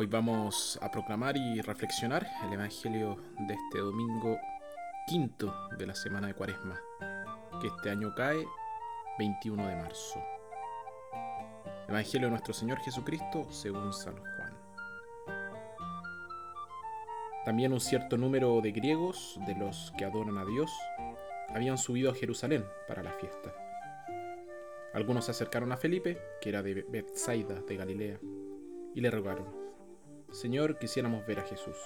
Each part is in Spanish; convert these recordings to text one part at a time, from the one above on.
Hoy vamos a proclamar y reflexionar el Evangelio de este domingo quinto de la semana de Cuaresma, que este año cae 21 de marzo. Evangelio de nuestro Señor Jesucristo según San Juan. También un cierto número de griegos, de los que adoran a Dios, habían subido a Jerusalén para la fiesta. Algunos se acercaron a Felipe, que era de Bethsaida de Galilea, y le rogaron, Señor, quisiéramos ver a Jesús.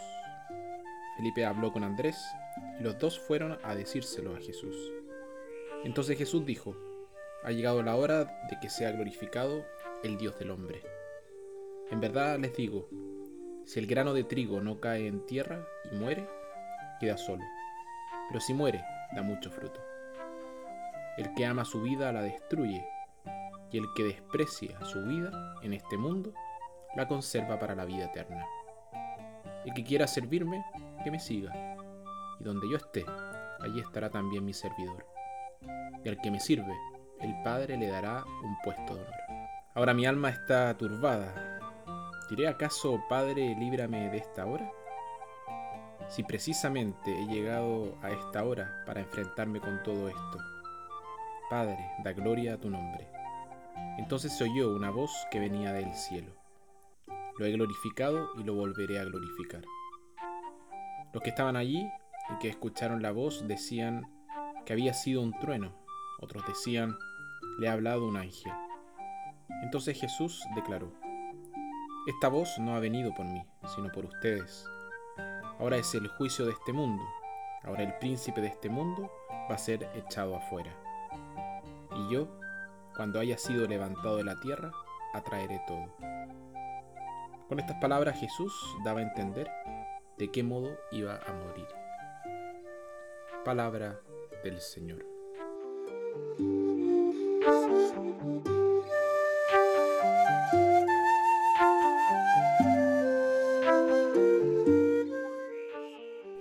Felipe habló con Andrés y los dos fueron a decírselo a Jesús. Entonces Jesús dijo, ha llegado la hora de que sea glorificado el Dios del hombre. En verdad les digo, si el grano de trigo no cae en tierra y muere, queda solo, pero si muere, da mucho fruto. El que ama su vida la destruye, y el que desprecia su vida en este mundo, la conserva para la vida eterna. El que quiera servirme, que me siga, y donde yo esté, allí estará también mi servidor. Y al que me sirve, el Padre le dará un puesto de honor. Ahora mi alma está turbada. ¿Diré acaso, Padre, líbrame de esta hora? Si precisamente he llegado a esta hora para enfrentarme con todo esto. Padre, da gloria a tu nombre. Entonces se oyó una voz que venía del cielo. Lo he glorificado y lo volveré a glorificar. Los que estaban allí y que escucharon la voz decían que había sido un trueno. Otros decían, le ha hablado un ángel. Entonces Jesús declaró, Esta voz no ha venido por mí, sino por ustedes. Ahora es el juicio de este mundo. Ahora el príncipe de este mundo va a ser echado afuera. Y yo, cuando haya sido levantado de la tierra, atraeré todo. Con estas palabras Jesús daba a entender de qué modo iba a morir. Palabra del Señor.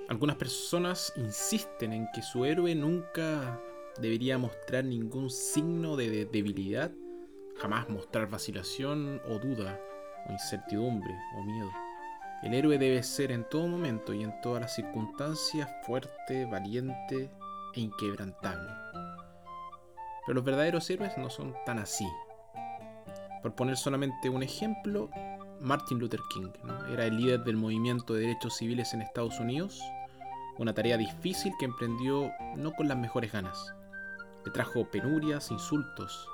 Algunas personas insisten en que su héroe nunca debería mostrar ningún signo de debilidad, jamás mostrar vacilación o duda o incertidumbre o miedo. El héroe debe ser en todo momento y en todas las circunstancias fuerte, valiente e inquebrantable. Pero los verdaderos héroes no son tan así. Por poner solamente un ejemplo, Martin Luther King era el líder del movimiento de derechos civiles en Estados Unidos, una tarea difícil que emprendió no con las mejores ganas. Le trajo penurias, insultos,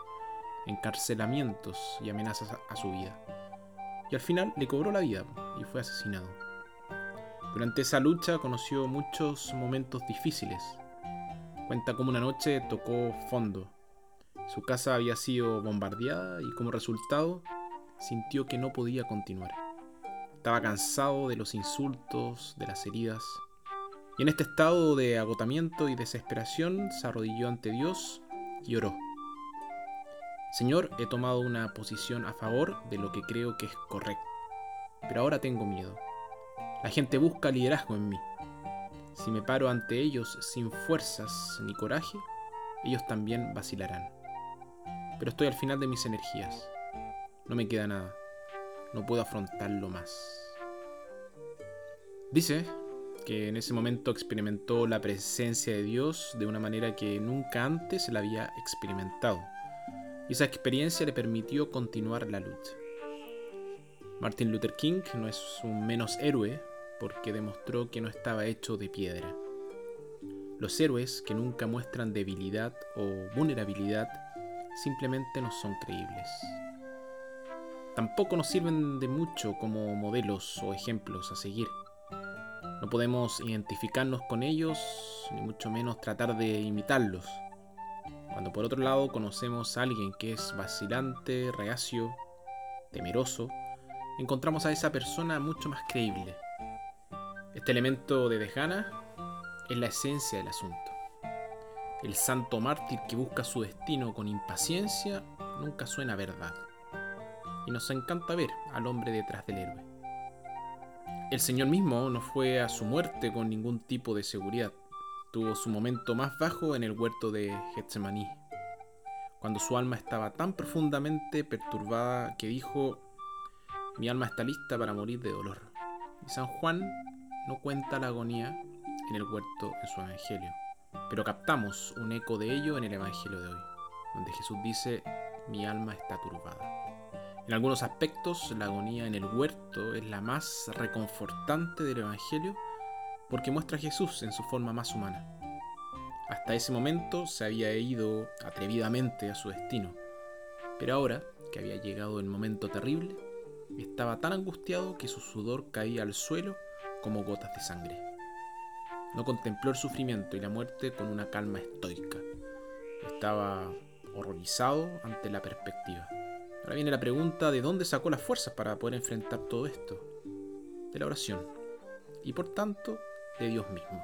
encarcelamientos y amenazas a su vida y al final le cobró la vida y fue asesinado. Durante esa lucha conoció muchos momentos difíciles. Cuenta como una noche tocó fondo. Su casa había sido bombardeada y como resultado sintió que no podía continuar. Estaba cansado de los insultos, de las heridas. Y en este estado de agotamiento y desesperación se arrodilló ante Dios y oró. Señor, he tomado una posición a favor de lo que creo que es correcto, pero ahora tengo miedo. La gente busca liderazgo en mí. Si me paro ante ellos sin fuerzas ni coraje, ellos también vacilarán. Pero estoy al final de mis energías. No me queda nada. No puedo afrontarlo más. Dice que en ese momento experimentó la presencia de Dios de una manera que nunca antes la había experimentado y esa experiencia le permitió continuar la lucha. Martin Luther King no es un menos héroe porque demostró que no estaba hecho de piedra. Los héroes que nunca muestran debilidad o vulnerabilidad simplemente no son creíbles. Tampoco nos sirven de mucho como modelos o ejemplos a seguir. No podemos identificarnos con ellos, ni mucho menos tratar de imitarlos. Cuando por otro lado conocemos a alguien que es vacilante, reacio, temeroso, encontramos a esa persona mucho más creíble. Este elemento de desgana es la esencia del asunto. El santo mártir que busca su destino con impaciencia nunca suena verdad. Y nos encanta ver al hombre detrás del héroe. El Señor mismo no fue a su muerte con ningún tipo de seguridad tuvo su momento más bajo en el huerto de Getsemaní, cuando su alma estaba tan profundamente perturbada que dijo, Mi alma está lista para morir de dolor. Y San Juan no cuenta la agonía en el huerto en su evangelio, pero captamos un eco de ello en el evangelio de hoy, donde Jesús dice, mi alma está turbada. En algunos aspectos, la agonía en el huerto es la más reconfortante del evangelio porque muestra a Jesús en su forma más humana. Hasta ese momento se había ido atrevidamente a su destino, pero ahora que había llegado el momento terrible, estaba tan angustiado que su sudor caía al suelo como gotas de sangre. No contempló el sufrimiento y la muerte con una calma estoica. Estaba horrorizado ante la perspectiva. Ahora viene la pregunta de dónde sacó las fuerzas para poder enfrentar todo esto. De la oración. Y por tanto, Dios mismo.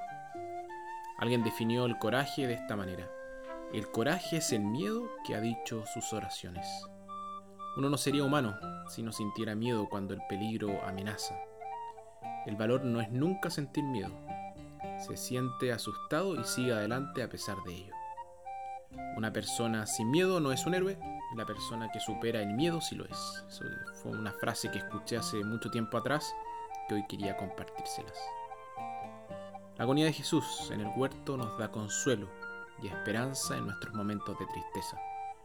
Alguien definió el coraje de esta manera. El coraje es el miedo que ha dicho sus oraciones. Uno no sería humano si no sintiera miedo cuando el peligro amenaza. El valor no es nunca sentir miedo. Se siente asustado y sigue adelante a pesar de ello. Una persona sin miedo no es un héroe, la persona que supera el miedo sí lo es. fue una frase que escuché hace mucho tiempo atrás que hoy quería compartírselas. La agonía de Jesús en el huerto nos da consuelo y esperanza en nuestros momentos de tristeza.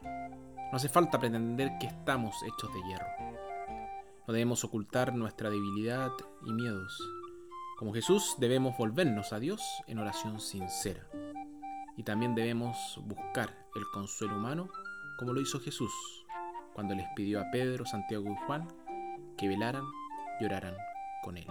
No hace falta pretender que estamos hechos de hierro. No debemos ocultar nuestra debilidad y miedos. Como Jesús debemos volvernos a Dios en oración sincera. Y también debemos buscar el consuelo humano como lo hizo Jesús cuando les pidió a Pedro, Santiago y Juan que velaran y oraran con él.